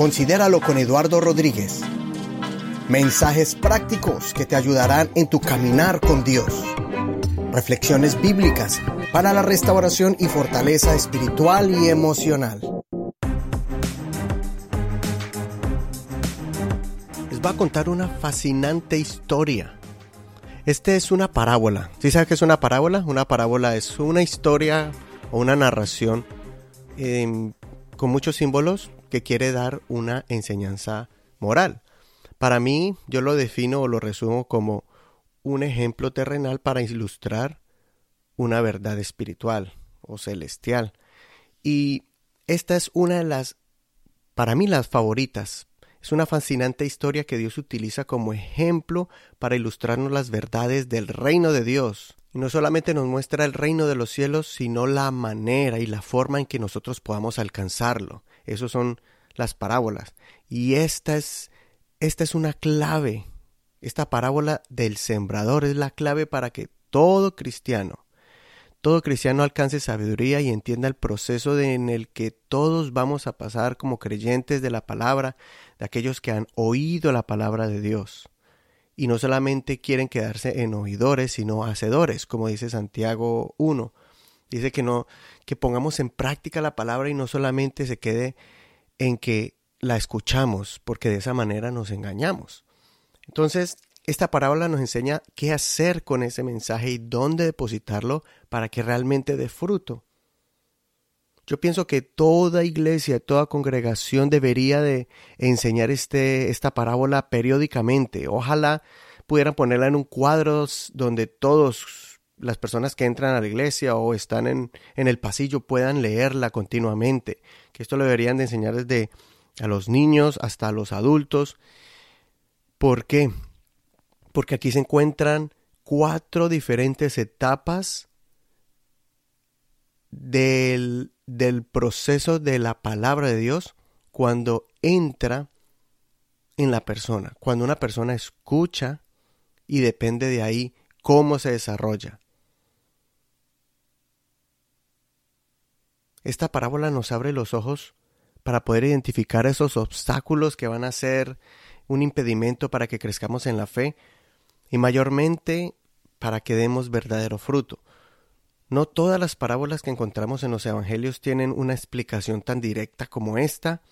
Considéralo con Eduardo Rodríguez. Mensajes prácticos que te ayudarán en tu caminar con Dios. Reflexiones bíblicas para la restauración y fortaleza espiritual y emocional. Les va a contar una fascinante historia. Este es una parábola. ¿Sí sabes qué es una parábola? Una parábola es una historia o una narración eh, con muchos símbolos que quiere dar una enseñanza moral. Para mí, yo lo defino o lo resumo como un ejemplo terrenal para ilustrar una verdad espiritual o celestial. Y esta es una de las, para mí, las favoritas. Es una fascinante historia que Dios utiliza como ejemplo para ilustrarnos las verdades del reino de Dios. Y no solamente nos muestra el reino de los cielos, sino la manera y la forma en que nosotros podamos alcanzarlo. Esas son las parábolas. Y esta es, esta es una clave. Esta parábola del sembrador es la clave para que todo cristiano, todo cristiano alcance sabiduría y entienda el proceso en el que todos vamos a pasar como creyentes de la palabra, de aquellos que han oído la palabra de Dios y no solamente quieren quedarse en oidores, sino hacedores, como dice Santiago 1. Dice que no que pongamos en práctica la palabra y no solamente se quede en que la escuchamos, porque de esa manera nos engañamos. Entonces, esta parábola nos enseña qué hacer con ese mensaje y dónde depositarlo para que realmente dé fruto. Yo pienso que toda iglesia, toda congregación debería de enseñar este, esta parábola periódicamente. Ojalá pudieran ponerla en un cuadro donde todos las personas que entran a la iglesia o están en, en el pasillo puedan leerla continuamente. Que esto lo deberían de enseñar desde a los niños hasta a los adultos. ¿Por qué? Porque aquí se encuentran cuatro diferentes etapas del del proceso de la palabra de Dios cuando entra en la persona, cuando una persona escucha y depende de ahí cómo se desarrolla. Esta parábola nos abre los ojos para poder identificar esos obstáculos que van a ser un impedimento para que crezcamos en la fe y mayormente para que demos verdadero fruto. No todas las parábolas que encontramos en los evangelios tienen una explicación tan directa como esta,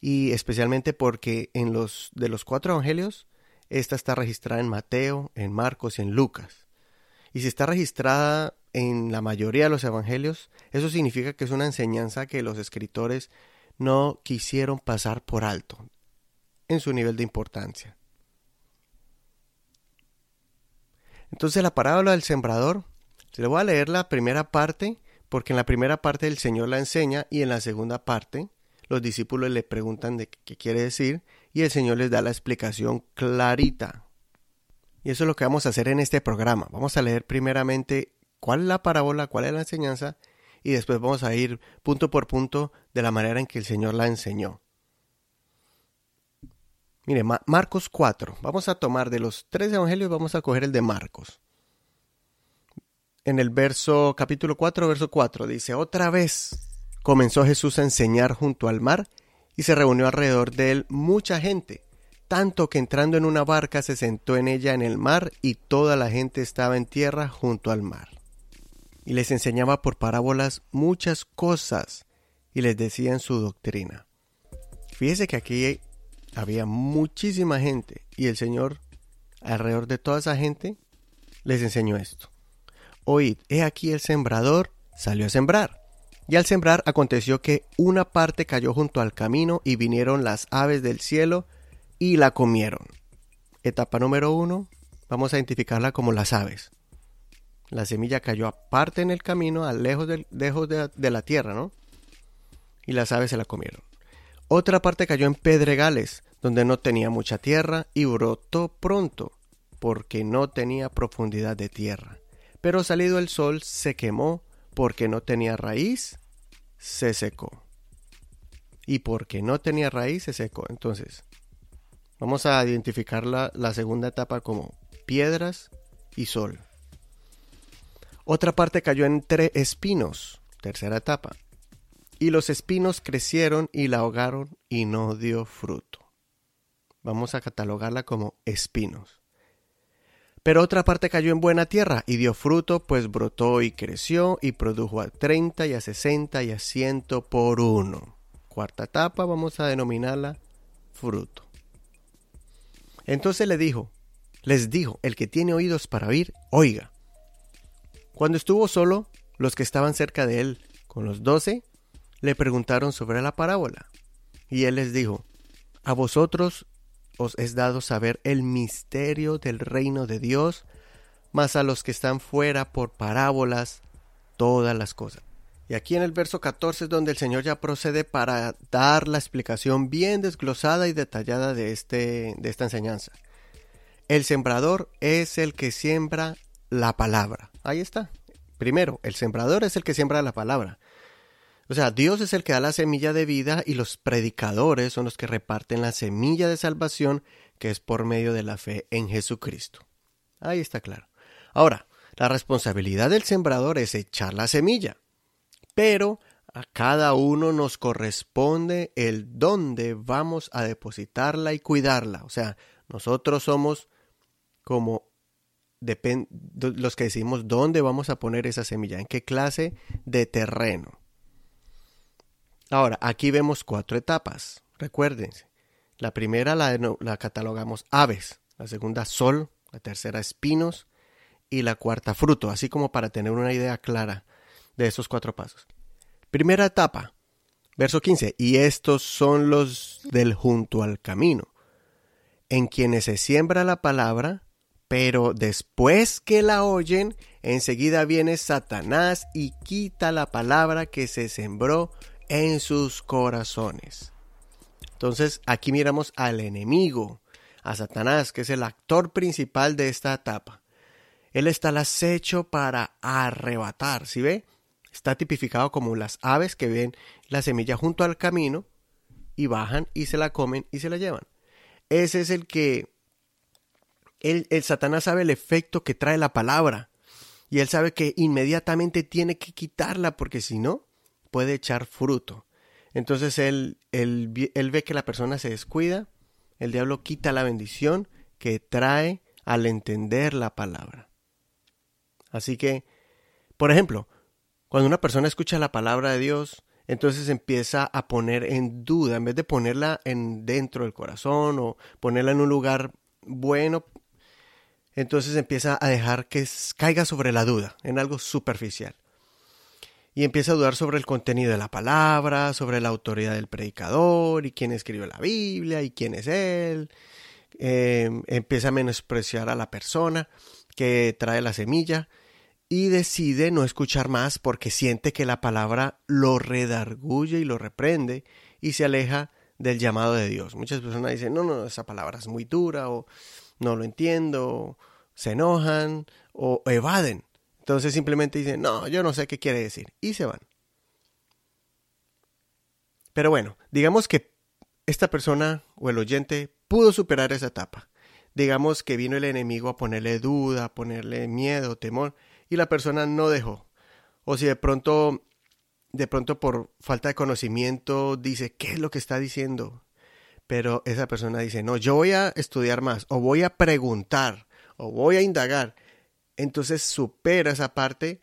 y especialmente porque en los de los cuatro evangelios, esta está registrada en Mateo, en Marcos y en Lucas. Y si está registrada en la mayoría de los evangelios, eso significa que es una enseñanza que los escritores no quisieron pasar por alto en su nivel de importancia. Entonces la parábola del sembrador le voy a leer la primera parte porque en la primera parte el Señor la enseña y en la segunda parte los discípulos le preguntan de qué quiere decir y el Señor les da la explicación clarita. Y eso es lo que vamos a hacer en este programa. Vamos a leer primeramente cuál es la parábola, cuál es la enseñanza y después vamos a ir punto por punto de la manera en que el Señor la enseñó. Mire, Marcos 4. Vamos a tomar de los tres evangelios, vamos a coger el de Marcos en el verso capítulo 4, verso 4, dice, otra vez comenzó Jesús a enseñar junto al mar y se reunió alrededor de él mucha gente, tanto que entrando en una barca se sentó en ella en el mar y toda la gente estaba en tierra junto al mar. Y les enseñaba por parábolas muchas cosas y les decía en su doctrina. Fíjese que aquí había muchísima gente y el Señor alrededor de toda esa gente les enseñó esto. Oíd, he aquí el sembrador salió a sembrar. Y al sembrar aconteció que una parte cayó junto al camino y vinieron las aves del cielo y la comieron. Etapa número uno, vamos a identificarla como las aves. La semilla cayó aparte en el camino, a lejos, de, de la tierra, ¿no? Y las aves se la comieron. Otra parte cayó en pedregales, donde no tenía mucha tierra y brotó pronto, porque no tenía profundidad de tierra pero salido el sol se quemó porque no tenía raíz, se secó. Y porque no tenía raíz, se secó. Entonces, vamos a identificar la, segunda etapa como piedras y sol. Otra parte cayó entre espinos, tercera etapa. y los espinos crecieron y la ahogaron y no dio fruto. Vamos a catalogarla como espinos. Pero otra parte cayó en buena tierra y dio fruto, pues brotó y creció y produjo a treinta y a sesenta y a ciento por uno. Cuarta etapa vamos a denominarla fruto. Entonces le dijo, les dijo, el que tiene oídos para oír, oiga. Cuando estuvo solo, los que estaban cerca de él, con los doce, le preguntaron sobre la parábola. Y él les dijo, a vosotros os es dado saber el misterio del reino de Dios, mas a los que están fuera por parábolas todas las cosas. Y aquí en el verso 14 es donde el Señor ya procede para dar la explicación bien desglosada y detallada de, este, de esta enseñanza. El sembrador es el que siembra la palabra. Ahí está. Primero, el sembrador es el que siembra la palabra. O sea, Dios es el que da la semilla de vida y los predicadores son los que reparten la semilla de salvación que es por medio de la fe en Jesucristo. Ahí está claro. Ahora, la responsabilidad del sembrador es echar la semilla, pero a cada uno nos corresponde el dónde vamos a depositarla y cuidarla. O sea, nosotros somos como los que decimos dónde vamos a poner esa semilla, en qué clase de terreno. Ahora, aquí vemos cuatro etapas. Recuérdense. La primera la, la catalogamos aves, la segunda sol, la tercera espinos y la cuarta fruto, así como para tener una idea clara de esos cuatro pasos. Primera etapa, verso 15, y estos son los del junto al camino, en quienes se siembra la palabra, pero después que la oyen, enseguida viene Satanás y quita la palabra que se sembró en sus corazones. Entonces aquí miramos al enemigo, a Satanás, que es el actor principal de esta etapa. Él está al acecho para arrebatar, ¿sí ve? Está tipificado como las aves que ven la semilla junto al camino y bajan y se la comen y se la llevan. Ese es el que el, el Satanás sabe el efecto que trae la palabra y él sabe que inmediatamente tiene que quitarla porque si no, puede echar fruto. Entonces él, él, ve que la persona se descuida, el diablo quita la bendición que trae al entender la palabra. Así que, por ejemplo, cuando una persona escucha la palabra de Dios, entonces empieza a poner en duda, en vez de ponerla en dentro del corazón o ponerla en un lugar bueno, entonces empieza a dejar que caiga sobre la duda, en algo superficial y empieza a dudar sobre el contenido de la palabra, sobre la autoridad del predicador y quién escribió la Biblia y quién es él. Em, empieza a menospreciar a la persona que trae la semilla y decide no escuchar más porque siente que la palabra lo redarguye y lo reprende y se aleja del llamado de Dios. Muchas personas dicen, no, no, esa palabra es muy dura o no lo entiendo, se enojan o evaden entonces simplemente dicen, no, yo no sé qué quiere decir. Y se van. Pero bueno, digamos que esta persona o el oyente pudo superar esa etapa. Digamos que vino el enemigo a ponerle duda, a ponerle miedo, temor, y la persona no dejó. O si de pronto, de pronto por falta de conocimiento dice, ¿qué es lo que está diciendo? Pero esa persona dice, no, yo voy a estudiar más, o voy a preguntar, o voy a indagar entonces supera esa parte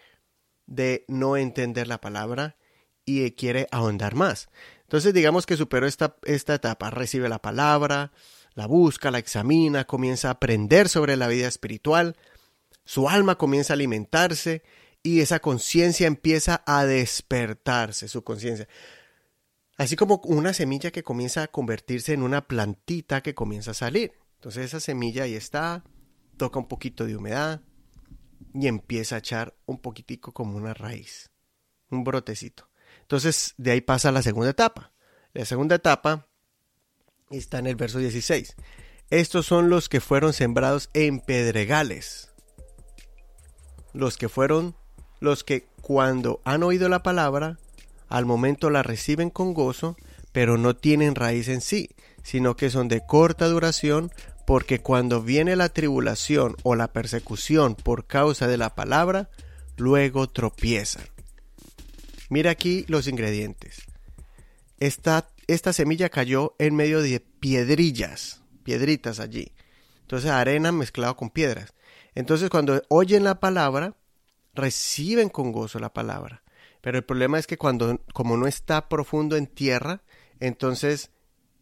de no entender la palabra y quiere ahondar más. Entonces digamos que superó esta, esta etapa, recibe la palabra, la busca, la examina, comienza a aprender sobre la vida espiritual, su alma comienza a alimentarse y esa conciencia empieza a despertarse, su conciencia. Así como una semilla que comienza a convertirse en una plantita que comienza a salir. Entonces esa semilla ahí está, toca un poquito de humedad, y empieza a echar un poquitico como una raíz, un brotecito. Entonces de ahí pasa la segunda etapa. La segunda etapa está en el verso 16. Estos son los que fueron sembrados en pedregales. Los que fueron los que cuando han oído la palabra, al momento la reciben con gozo, pero no tienen raíz en sí, sino que son de corta duración porque cuando viene la tribulación o la persecución por causa de la palabra, luego tropiezan. Mira aquí los ingredientes. esta, esta semilla cayó en medio de piedrillas, piedritas allí. Entonces arena mezclado con piedras. Entonces cuando oyen la palabra, reciben con gozo la palabra. Pero el problema es que cuando, como no está profundo en tierra, entonces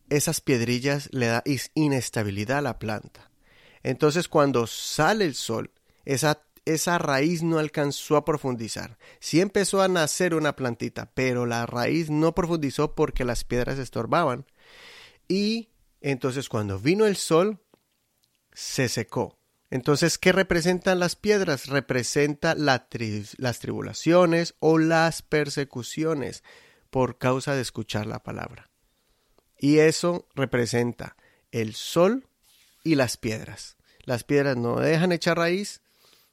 esas piedrillas le da inestabilidad a la planta. Entonces cuando sale el sol, esa, esa raíz no alcanzó a profundizar. Sí empezó a nacer una plantita, pero la raíz no profundizó porque las piedras estorbaban. Y entonces cuando vino el sol, se secó. Entonces, ¿qué representan las piedras? Representa las tribulaciones o las persecuciones por causa de escuchar la palabra. Y eso representa el sol y las piedras. Las piedras no dejan echar raíz,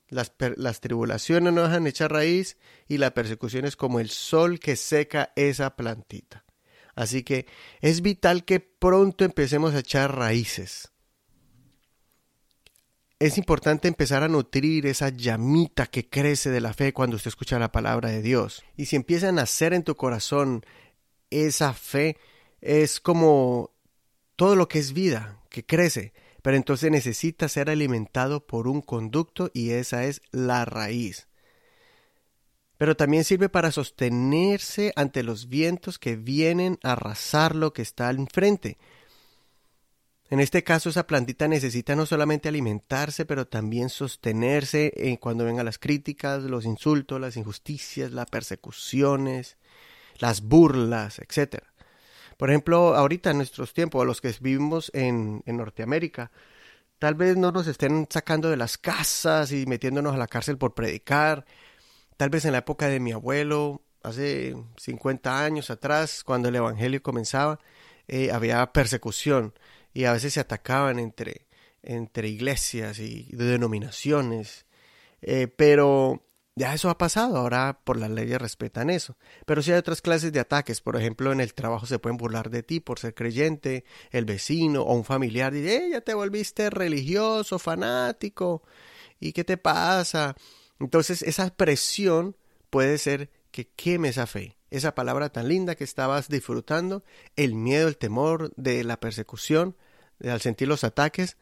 las, tribulaciones no dejan echar raíz y la persecución es como el sol que seca esa plantita. Así que es vital que pronto empecemos a echar raíces es importante empezar a nutrir esa llamita que crece de la fe cuando usted escucha la palabra de Dios. Y si empieza a nacer en tu corazón esa fe, es como todo lo que es vida, que crece, pero entonces necesita ser alimentado por un conducto y esa es la raíz. Pero también sirve para sostenerse ante los vientos que vienen a arrasar lo que está enfrente. En este caso, esa plantita necesita no solamente alimentarse, pero también sostenerse en cuando vengan las críticas, los insultos, las injusticias, las persecuciones, las burlas, etc. Por ejemplo, ahorita en nuestros tiempos, los que vivimos en, en Norteamérica, tal vez no nos estén sacando de las casas y metiéndonos a la cárcel por predicar. Tal vez en la época de mi abuelo, hace 50 años atrás, cuando el Evangelio comenzaba, eh, había persecución y a veces se atacaban entre, entre iglesias y denominaciones. Eh, pero ya eso ha pasado, ahora por las leyes respetan eso. Pero sí hay otras clases de ataques, por ejemplo, en el trabajo se pueden burlar de ti por ser creyente, el vecino o un familiar dice, eh, ya te volviste religioso, fanático, ¿y qué te pasa? Entonces esa presión puede ser que queme esa fe, esa palabra tan linda que estabas disfrutando, el miedo, el temor de la persecución, al sentir los ataques,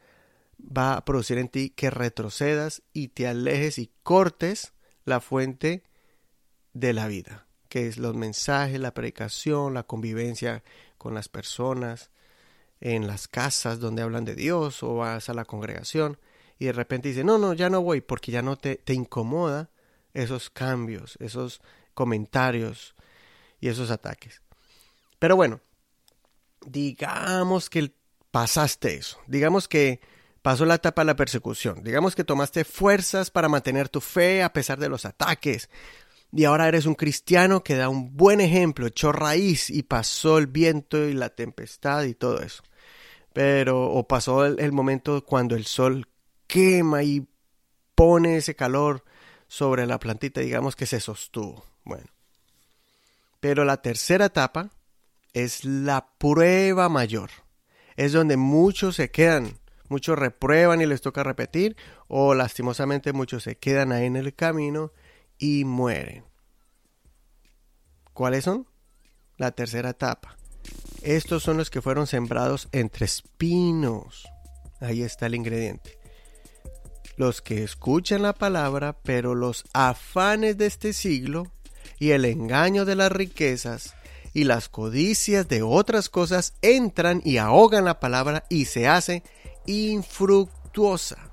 va a producir en ti que retrocedas y te alejes y cortes la fuente de la vida, que es los mensajes, la predicación, la convivencia con las personas, en las casas donde hablan de Dios o vas a la congregación y de repente dices, no, no, ya no voy porque ya no te, te incomoda esos cambios, esos comentarios y esos ataques. Pero bueno, digamos que pasaste eso. Digamos que pasó la etapa de la persecución. Digamos que tomaste fuerzas para mantener tu fe a pesar de los ataques. Y ahora eres un cristiano que da un buen ejemplo, echó raíz y pasó el viento y la tempestad y todo eso. Pero, o pasó el, momento cuando el sol quema y pone ese calor sobre la plantita, digamos que se sostuvo. Bueno. Pero la tercera etapa es la prueba mayor es donde muchos se quedan, muchos reprueban y les toca repetir, o lastimosamente muchos se quedan ahí en el camino y mueren. ¿Cuáles son? La tercera etapa. Estos son los que fueron sembrados entre espinos. Ahí está el ingrediente. Los que escuchan la palabra, pero los afanes de este siglo y el engaño de las riquezas y las codicias de otras cosas entran y ahogan la palabra y se hace infructuosa.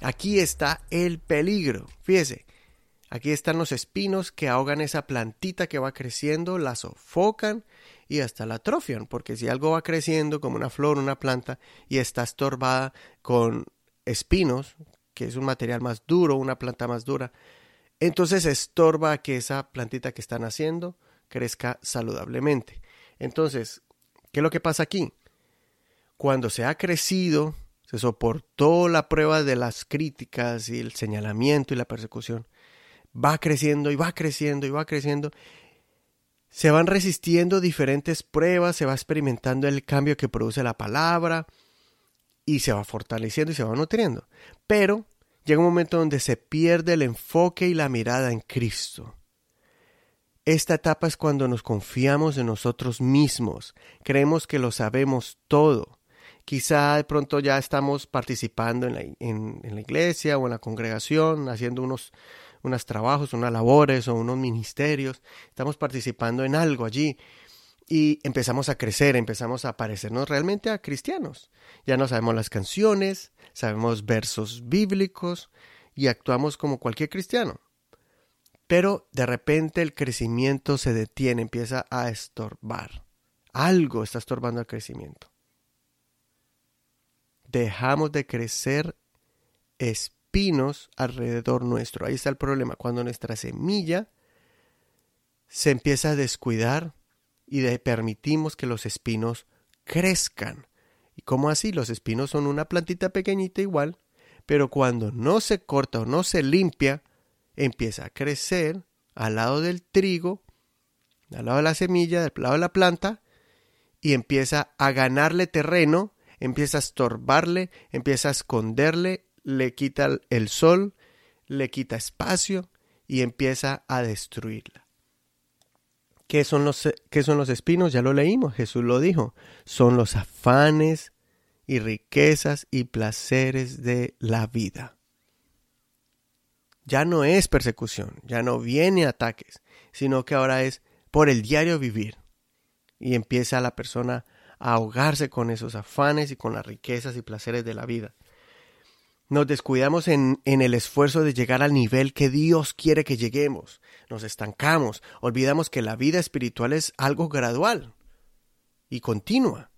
Aquí está el peligro. Fíjese, aquí están los espinos que ahogan esa plantita que va creciendo, la sofocan y hasta la atrofian, porque si algo va creciendo como una flor, una planta, y está estorbada con espinos, que es un material más duro, una planta más dura, entonces estorba que esa plantita que está naciendo crezca saludablemente. Entonces, ¿qué es lo que pasa aquí? Cuando se ha crecido, se soportó la prueba de las críticas y el señalamiento y la persecución, va creciendo y va creciendo y va creciendo. Se van resistiendo diferentes pruebas, se va experimentando el cambio que produce la palabra y se va fortaleciendo y se va nutriendo. Pero llega un momento donde se pierde el enfoque y la mirada en Cristo Esta etapa es cuando nos confiamos en nosotros mismos, creemos que lo sabemos todo. Quizá de pronto ya estamos participando en la, iglesia o en la congregación, haciendo unos, unos trabajos, unas labores o unos ministerios. Estamos participando en algo allí y empezamos a crecer, empezamos a parecernos realmente a cristianos. Ya no sabemos las canciones, sabemos versos bíblicos y actuamos como cualquier cristiano. Pero de repente el crecimiento se detiene, empieza a estorbar. Algo está estorbando el crecimiento. Dejamos de crecer espinos alrededor nuestro. Ahí está el problema. Cuando nuestra semilla se empieza a descuidar y permitimos que los espinos crezcan. ¿Y cómo así? Los espinos son una plantita pequeñita igual, pero cuando no se corta o no se limpia, empieza a crecer al lado del trigo, al lado de la semilla, del lado de la planta, y empieza a ganarle terreno, empieza a estorbarle, empieza a esconderle, le quita el sol, le quita espacio y empieza a destruirla. ¿Qué son, los, ¿Qué son los espinos? Ya lo leímos, Jesús lo dijo. Son los afanes y riquezas y placeres de la vida ya no es persecución, ya no viene ataques, sino que ahora es por el diario vivir. Y empieza la persona a ahogarse con esos afanes y con las riquezas y placeres de la vida. Nos descuidamos en, en, el esfuerzo de llegar al nivel que Dios quiere que lleguemos. Nos estancamos, olvidamos que la vida espiritual es algo gradual y continua.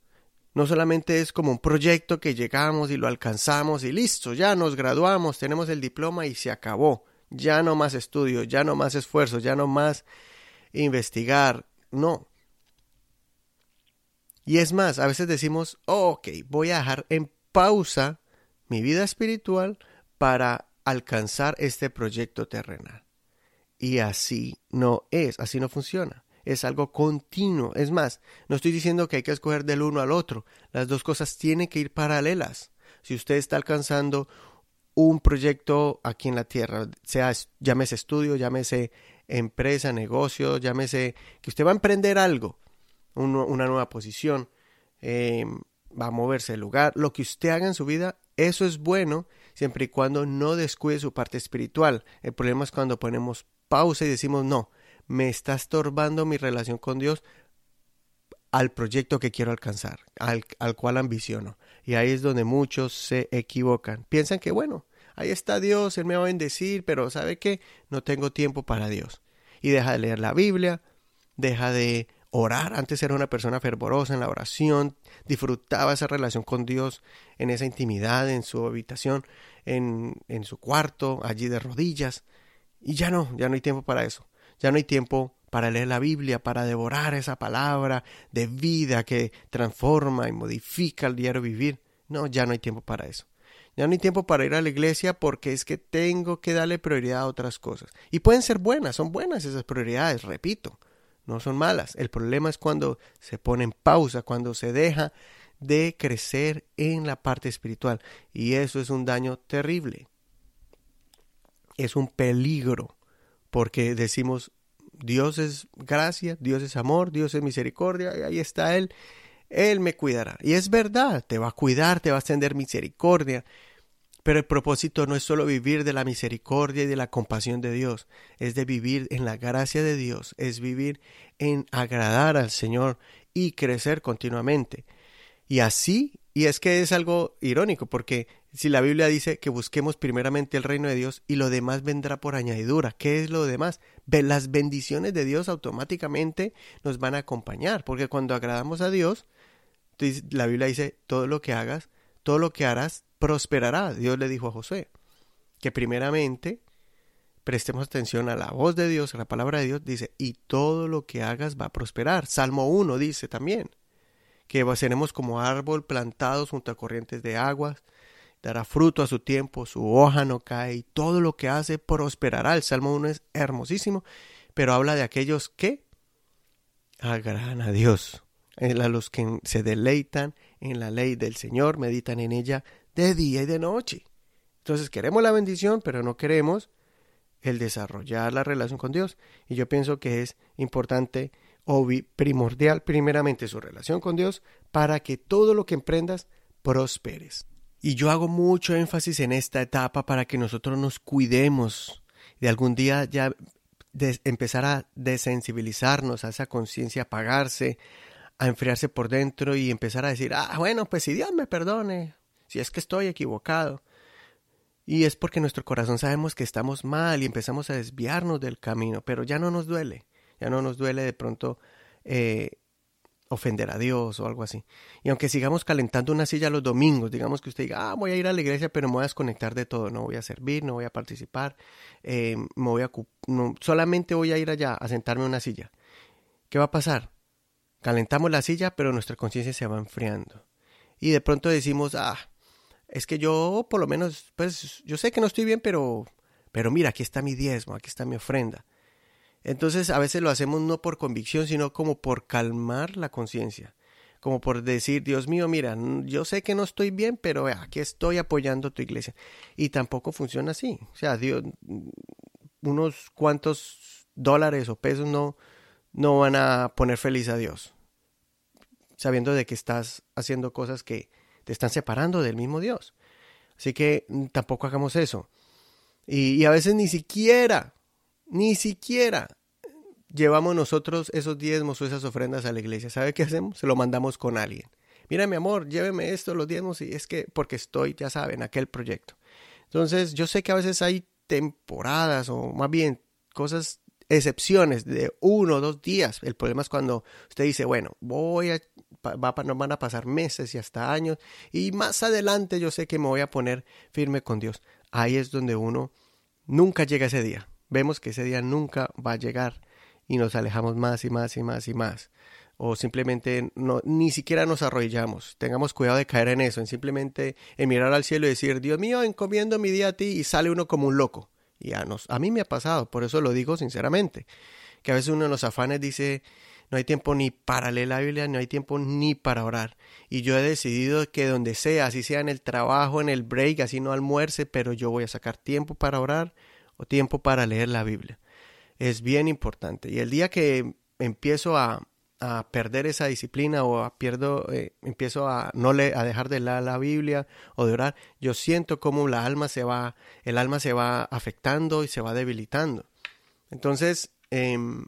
No solamente es como un proyecto que llegamos y lo alcanzamos y listo, ya nos graduamos, tenemos el diploma y se acabó. Ya no más estudio, ya no más esfuerzo, ya no más investigar. No. Y es más, a veces decimos, ok, voy a dejar en pausa mi vida espiritual para alcanzar este proyecto terrenal. Y así no es, así no funciona es algo continuo. Es más, no estoy diciendo que hay que escoger del uno al otro. Las dos cosas tienen que ir paralelas. Si usted está alcanzando un proyecto aquí en la tierra, sea llámese estudio, llámese empresa, negocio, llámese que usted va a emprender algo, una nueva posición, em, va a moverse el lugar, lo que usted haga en su vida, eso es bueno siempre y cuando no descuide su parte espiritual. El problema es cuando ponemos pausa y decimos no, me está estorbando mi relación con Dios al proyecto que quiero alcanzar, al, al, cual ambiciono. Y ahí es donde muchos se equivocan. Piensan que, bueno, ahí está Dios, Él me va a bendecir, pero ¿sabe qué? No tengo tiempo para Dios. Y deja de leer la Biblia, deja de orar. Antes era una persona fervorosa en la oración, disfrutaba esa relación con Dios en esa intimidad, en su habitación, en, en su cuarto, allí de rodillas. Y ya no, ya no hay tiempo para eso. Ya no hay tiempo para leer la Biblia, para devorar esa palabra de vida que transforma y modifica el diario vivir. No, ya no hay tiempo para eso. Ya no hay tiempo para ir a la iglesia porque es que tengo que darle prioridad a otras cosas. Y pueden ser buenas, son buenas esas prioridades, repito, no son malas. El problema es cuando se pone en pausa, cuando se deja de crecer en la parte espiritual. Y eso es un daño terrible. Es un peligro porque decimos, Dios es gracia, Dios es amor, Dios es misericordia, y ahí está Él, Él me cuidará. Y es verdad, te va a cuidar, te va a extender misericordia, pero el propósito no es solo vivir de la misericordia y de la compasión de Dios, es de vivir en la gracia de Dios, es vivir en agradar al Señor y crecer continuamente. Y así, y es que es algo irónico, porque si la Biblia dice que busquemos primeramente el reino de Dios y lo demás vendrá por añadidura, ¿qué es lo demás? Las bendiciones de Dios automáticamente nos van a acompañar, porque cuando agradamos a Dios, la Biblia dice, todo lo que hagas, todo lo que harás, prosperará. Dios le dijo a José, que primeramente prestemos atención a la voz de Dios, a la palabra de Dios, dice, y todo lo que hagas va a prosperar. Salmo 1 dice también, que seremos como árbol plantados junto a corrientes de aguas, dará fruto a su tiempo, su hoja no cae y todo lo que hace prosperará. El Salmo 1 es hermosísimo, pero habla de aquellos que agradan a Dios, a los que se deleitan en la ley del Señor, meditan en ella de día y de noche. Entonces queremos la bendición, pero no queremos el desarrollar la relación con Dios. Y yo pienso que es importante o primordial primeramente su relación con Dios para que todo lo que emprendas prosperes. Y yo hago mucho énfasis en esta etapa para que nosotros nos cuidemos de algún día ya empezar a desensibilizarnos, a esa conciencia apagarse, a enfriarse por dentro y empezar a decir, ah, bueno, pues si Dios me perdone, si es que estoy equivocado. Y es porque nuestro corazón sabemos que estamos mal y empezamos a desviarnos del camino, pero ya no nos duele, ya no nos duele de pronto eh, ofender a Dios o algo así. Y aunque sigamos calentando una silla los domingos, digamos que usted diga, ah, voy a ir a la iglesia, pero me voy a desconectar de todo, no voy a servir, no voy a participar, eh, me voy a solamente voy a ir allá a sentarme en una silla. ¿Qué va a pasar? Calentamos la silla, pero nuestra conciencia se va enfriando. Y de pronto decimos, ah, es que yo por lo menos, pues yo sé que no estoy bien, pero, pero mira, aquí está mi diezmo, aquí está mi ofrenda. Entonces a veces lo hacemos no por convicción, sino como por calmar la conciencia, como por decir, Dios mío, mira, yo sé que no estoy bien, pero aquí estoy apoyando tu iglesia. Y tampoco funciona así. O sea, Dios, unos cuantos dólares o pesos no, no van a poner feliz a Dios, sabiendo de que estás haciendo cosas que están separando del mismo Dios. Así que tampoco hagamos eso. Y, y a veces ni siquiera ni siquiera llevamos nosotros esos diezmos o esas ofrendas a la iglesia. ¿Sabe qué hacemos? Se lo mandamos con alguien. Mira, mi amor, lléveme esto, los diezmos, y es que porque estoy, ya saben, aquel proyecto. Entonces, yo sé que a veces hay temporadas o más bien cosas, excepciones de uno o dos días. El problema es cuando usted dice, bueno, voy a, va, van a pasar meses y hasta años, y más adelante yo sé que me voy a poner firme con Dios. Ahí es donde uno nunca llega ese día vemos que ese día nunca va a llegar y nos alejamos más y más y más y más. O simplemente no, ni siquiera nos arrodillamos. Tengamos cuidado de caer en eso, en simplemente en mirar al cielo y decir, Dios mío, encomiendo mi día a ti y sale uno como un loco. Y a, nos, a mí me ha pasado, por eso lo digo sinceramente, que a veces uno en los afanes dice, no hay tiempo ni para leer la Biblia, no hay tiempo ni para orar. Y yo he decidido que donde sea, así sea en el trabajo, en el break, así no almuerce, pero yo voy a sacar tiempo para orar o tiempo para leer la Biblia. Es bien importante. Y el día que empiezo a, perder esa disciplina o a pierdo, eh, empiezo a no le, a dejar de leer la Biblia o de orar, yo siento como la alma se va, el alma se va afectando y se va debilitando. Entonces, em,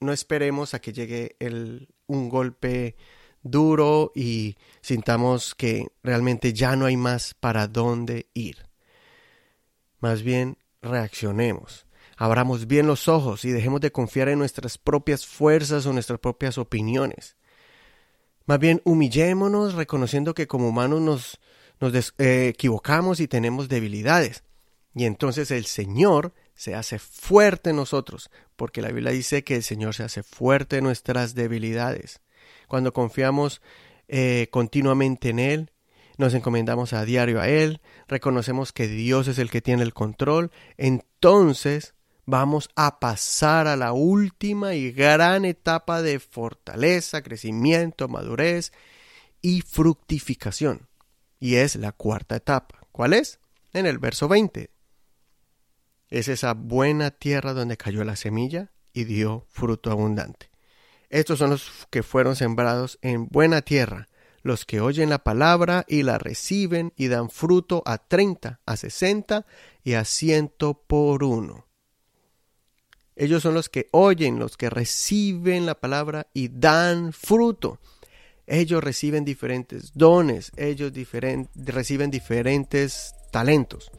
no esperemos a que llegue el, un golpe duro y sintamos que realmente ya no hay más para dónde ir. Más bien, reaccionemos. Abramos bien los ojos y dejemos de confiar en nuestras propias fuerzas o nuestras propias opiniones. Más bien humillémonos reconociendo que como humanos nos, eh, equivocamos y tenemos debilidades. Y entonces el Señor se hace fuerte en nosotros, porque la Biblia dice que el Señor se hace fuerte en nuestras debilidades. Cuando confiamos eh, continuamente en Él, nos encomendamos a diario a Él, reconocemos que Dios es el que tiene el control, entonces vamos a pasar a la última y gran etapa de fortaleza, crecimiento, madurez y fructificación. Y es la cuarta etapa. ¿Cuál es? En el verso 20. Es esa buena tierra donde cayó la semilla y dio fruto abundante. Estos son los que fueron sembrados en buena tierra, los que oyen la palabra y la reciben y dan fruto a treinta, a sesenta y a ciento por uno. Ellos son los que oyen, los que reciben la palabra y dan fruto. Ellos reciben diferentes dones, ellos reciben diferentes talentos.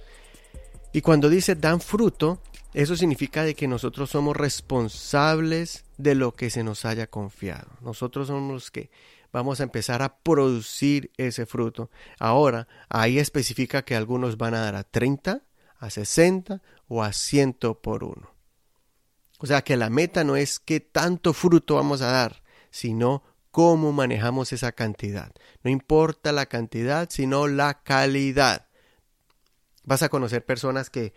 Y cuando dice dan fruto, eso significa de que nosotros somos responsables de lo que se nos haya confiado. Nosotros somos los que vamos a empezar a producir ese fruto. Ahora, ahí especifica que algunos van a dar a 30, a 60 o a 100 por uno. O sea que la meta no es qué tanto fruto vamos a dar, sino cómo manejamos esa cantidad. No importa la cantidad, sino la calidad. Vas a conocer personas que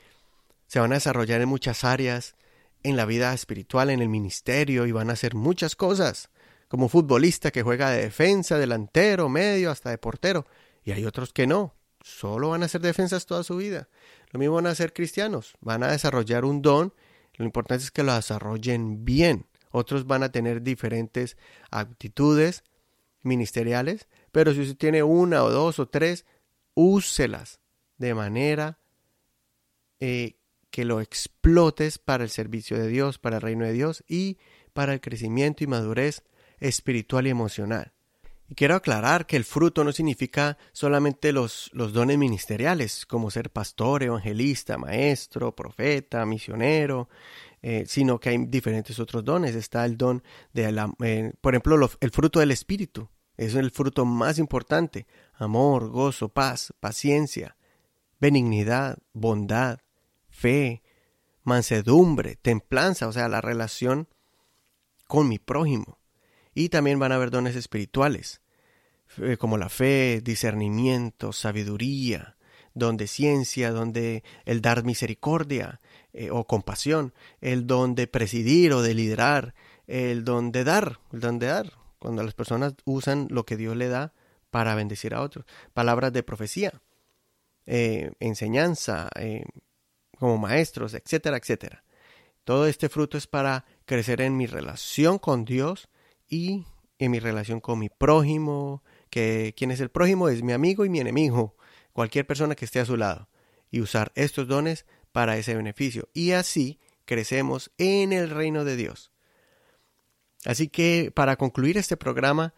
se van a desarrollar en muchas áreas, en la vida espiritual, en el ministerio, y van a hacer muchas cosas como futbolista que juega de defensa, delantero, medio, hasta de portero. Y hay otros que no, solo van a ser defensas toda su vida. Lo mismo van a ser cristianos, van a desarrollar un don, lo importante es que lo desarrollen bien. Otros van a tener diferentes actitudes ministeriales, pero si usted tiene una o dos o tres, úselas de manera eh, que lo explotes para el servicio de Dios, para el reino de Dios y para el crecimiento y madurez espiritual y emocional. Y quiero aclarar que el fruto no significa solamente los, los dones ministeriales, como ser pastor, evangelista, maestro, profeta, misionero, eh, sino que hay diferentes otros dones. Está el don de, la, eh, por ejemplo, el fruto del Espíritu. Es el fruto más importante. Amor, gozo, paz, paciencia, benignidad, bondad, fe, mansedumbre, templanza, o sea, la relación con mi prójimo. Y también van a haber dones espirituales, como la fe, discernimiento, sabiduría, don de ciencia, don de el dar misericordia eh, o compasión, el don de presidir o de liderar, el don de dar, el don de dar, cuando las personas usan lo que Dios le da para bendecir a otros, palabras de profecía, eh, enseñanza, eh, como maestros, etcétera, etcétera. Todo este fruto es para crecer en mi relación con Dios y en mi relación con mi prójimo, que quien es el prójimo es mi amigo y mi enemigo, cualquier persona que esté a su lado, y usar estos dones para ese beneficio. Y así crecemos en el reino de Dios. Así que para concluir este programa,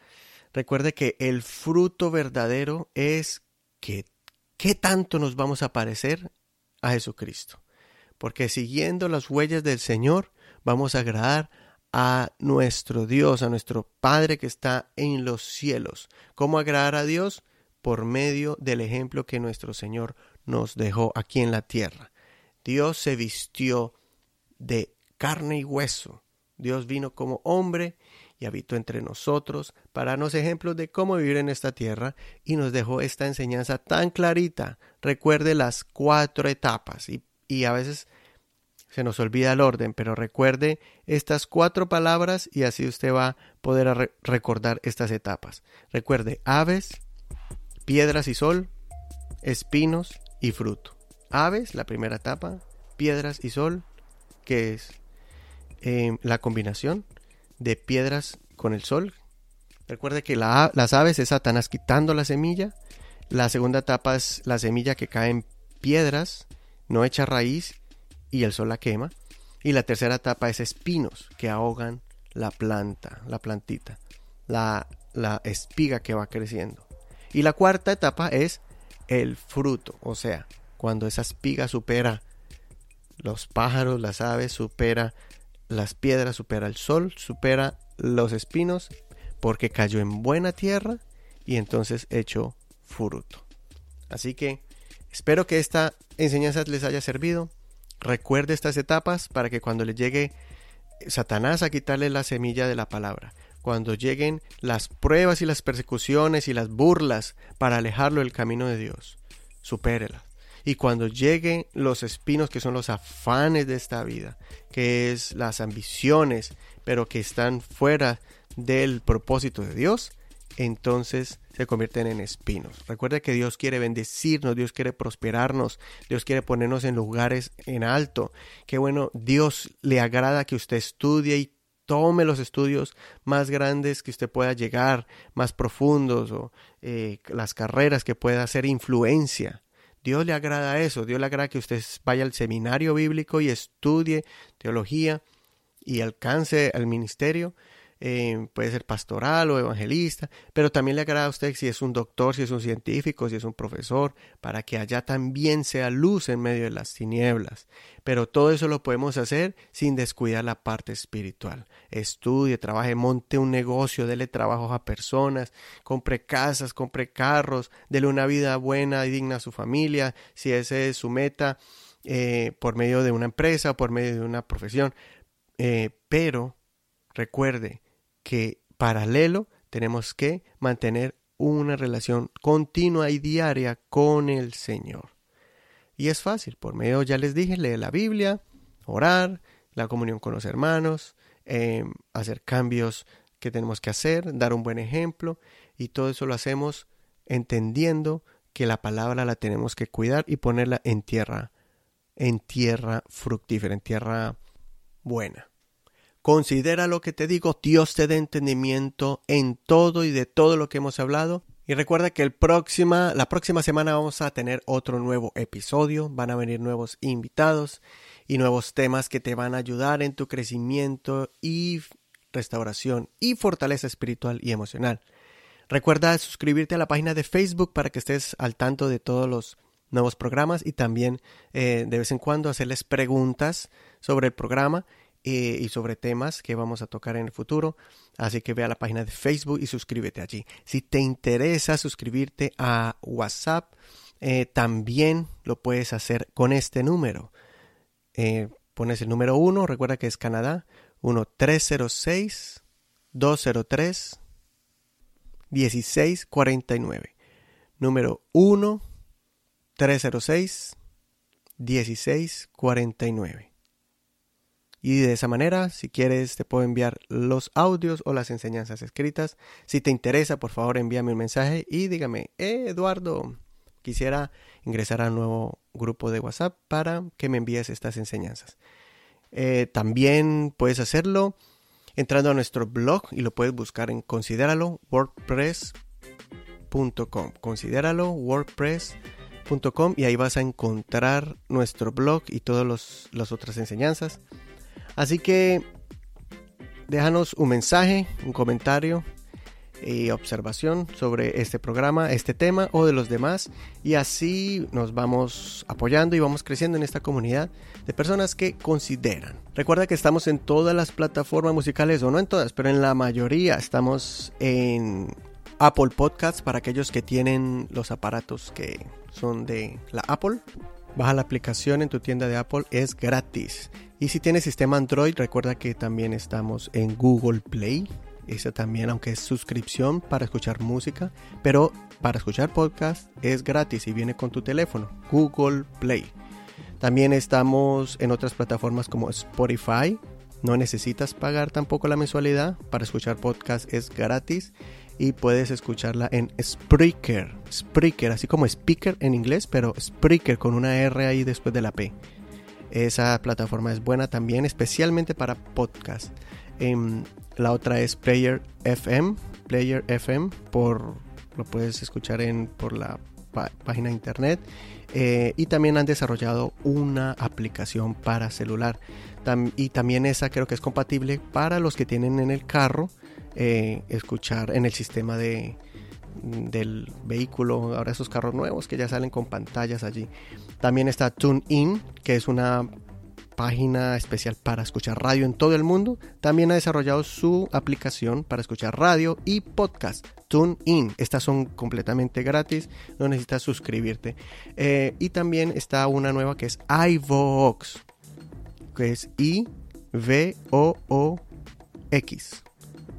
recuerde que el fruto verdadero es que qué tanto nos vamos a parecer a Jesucristo. Porque siguiendo las huellas del Señor, vamos a agradar a nuestro Dios, a nuestro Padre que está en los cielos. ¿Cómo agradar a Dios? Por medio del ejemplo que nuestro Señor nos dejó aquí en la tierra. Dios se vistió de carne y hueso. Dios vino como hombre y habitó entre nosotros para darnos ejemplos de cómo vivir en esta tierra y nos dejó esta enseñanza tan clarita. Recuerde las cuatro etapas y, y a veces se nos olvida el orden, pero recuerde estas cuatro palabras y así usted va a poder recordar estas etapas. Recuerde aves, piedras y sol, espinos y fruto. Aves, la primera etapa, piedras y sol, que es eh, la combinación de piedras con el sol. Recuerde que las aves es Satanás quitando la semilla. La segunda etapa es la semilla que cae en piedras, no echa raíz y el sol la quema. Y la tercera etapa es espinos que ahogan la planta, la plantita, la, la espiga que va creciendo. Y la cuarta etapa es el fruto, o sea, cuando esa espiga supera los pájaros, las aves, supera las piedras, supera el sol, supera los espinos, porque cayó en buena tierra y entonces echó fruto. Así que espero que esta enseñanza les haya servido. Recuerde estas etapas para que cuando le llegue Satanás a quitarle la semilla de la palabra, cuando lleguen las pruebas y las persecuciones y las burlas para alejarlo del camino de Dios, supérelas. Y cuando lleguen los espinos que son los afanes de esta vida, que es las ambiciones, pero que están fuera del propósito de Dios, entonces se convierten en espinos. Recuerda que Dios quiere bendecirnos, Dios quiere prosperarnos, Dios quiere ponernos en lugares en alto. Qué bueno, Dios le agrada que usted estudie y tome los estudios más grandes que usted pueda llegar, más profundos, o eh, las carreras que pueda hacer influencia. Dios le agrada eso, Dios le agrada que usted vaya al seminario bíblico y estudie teología y alcance al ministerio eh, puede ser pastoral o evangelista, pero también le agrada a usted si es un doctor, si es un científico, si es un profesor, para que allá también sea luz en medio de las tinieblas. Pero todo eso lo podemos hacer sin descuidar la parte espiritual. Estudie, trabaje, monte un negocio, dele trabajos a personas, compre casas, compre carros, dele una vida buena y digna a su familia, si esa es su meta, eh, por medio de una empresa, por medio de una profesión. Eh, pero recuerde, que paralelo tenemos que mantener una relación continua y diaria con el Señor. Y es fácil, por medio, ya les dije, leer la Biblia, orar, la comunión con los hermanos, em, hacer cambios que tenemos que hacer, dar un buen ejemplo, y todo eso lo hacemos entendiendo que la palabra la tenemos que cuidar y ponerla en tierra, en tierra fructífera, en tierra buena. Considera lo que te digo, Dios te dé entendimiento en todo y de todo lo que hemos hablado. Y recuerda que el próxima, la próxima semana vamos a tener otro nuevo episodio, van a venir nuevos invitados y nuevos temas que te van a ayudar en tu crecimiento y restauración y fortaleza espiritual y emocional. Recuerda suscribirte a la página de Facebook para que estés al tanto de todos los nuevos programas y también eh, de vez en cuando hacerles preguntas sobre el programa eh, y sobre temas que vamos a tocar en el futuro. Así que ve a la página de Facebook y suscríbete allí. Si te interesa suscribirte a WhatsApp, eh, también lo puedes hacer con este número. Eh, pones el número 1, recuerda que es Canadá, 1-306-203-1649. Número 1-306-1649. Y de esa manera, si quieres, te puedo enviar los audios o las enseñanzas escritas. Si te interesa, por favor, envíame un mensaje y dígame, eh, Eduardo, quisiera ingresar a un nuevo grupo de WhatsApp para que me envíes estas enseñanzas. Eh, también puedes hacerlo entrando a nuestro blog y lo puedes buscar en considéralo wordpress.com. Considéralo wordpress.com y ahí vas a encontrar nuestro blog y todas las otras enseñanzas. Así que déjanos un mensaje, un comentario y observación sobre este programa, este tema o de los demás y así nos vamos apoyando y vamos creciendo en esta comunidad de personas que consideran. Recuerda que estamos en todas las plataformas musicales o no en todas, pero en la mayoría estamos en Apple Podcasts para aquellos que tienen los aparatos que son de la Apple. Baja la aplicación en tu tienda de Apple, es gratis. Y si tienes sistema Android, recuerda que también estamos en Google Play. Esa también, aunque es suscripción para escuchar música, pero para escuchar podcast es gratis y viene con tu teléfono. Google Play. También estamos en otras plataformas como Spotify. No necesitas pagar tampoco la mensualidad. Para escuchar podcast es gratis y puedes escucharla en Spreaker. Spreaker, así como speaker en inglés, pero Spreaker con una R ahí después de la P. Esa plataforma es buena también, especialmente para podcast. Em, la otra es Player FM. Player FM por lo puedes escuchar en por la página de internet. Eh, y también han desarrollado una aplicación para celular. y también esa creo que es compatible para los que tienen en el carro eh, escuchar en el sistema de, del vehículo, ahora esos carros nuevos que ya salen con pantallas allí. También está TuneIn, que es una página especial para escuchar radio en todo el mundo. También ha desarrollado su aplicación para escuchar radio y podcast. TuneIn. Estas son completamente gratis. No necesitas suscribirte. Eh, y también está una nueva que es iVoox. Que es I-V-O-O-X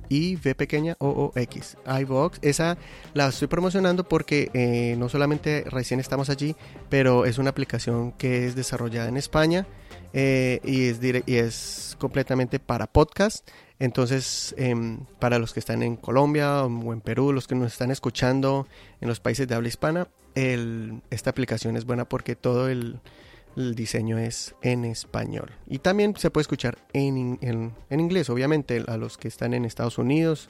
y V pequeña O O X, iVox. Esa la estoy promocionando porque eh, no solamente recién estamos allí, pero es una aplicación que es desarrollada en España eh, y, es y es completamente para podcast. Entonces, em, para los que están en Colombia o en Perú, los que nos están escuchando en los países de habla hispana, esta aplicación es buena porque todo el, el diseño es en español. Y también se puede escuchar en, inglés, obviamente, a los que están en Estados Unidos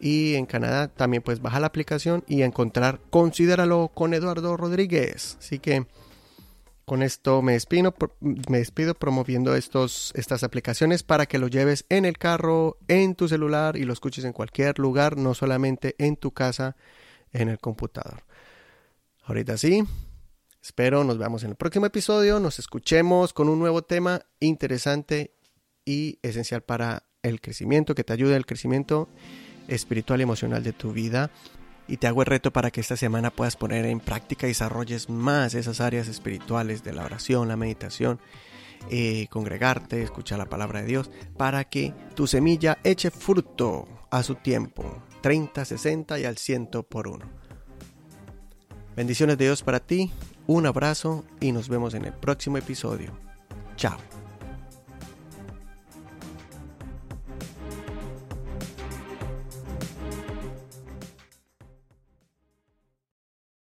y en Canadá. También puedes bajar la aplicación y encontrar Considéralo con Eduardo Rodríguez. Así que con esto me despido, me despido promoviendo estos, estas aplicaciones para que lo lleves en el carro, en tu celular y lo escuches en cualquier lugar, no solamente en tu casa, en el computador. Ahorita sí, Espero nos veamos en el próximo episodio, nos escuchemos con un nuevo tema interesante y esencial para el crecimiento, que te ayude al crecimiento espiritual y emocional de tu vida. Y te hago el reto para que esta semana puedas poner en práctica y desarrolles más esas áreas espirituales de la oración, la meditación, eh, congregarte, escuchar la palabra de Dios, para que tu semilla eche fruto a su tiempo, 30, 60 y al 100 por uno. Bendiciones de Dios para ti, un abrazo y nos vemos en el próximo episodio. Chao.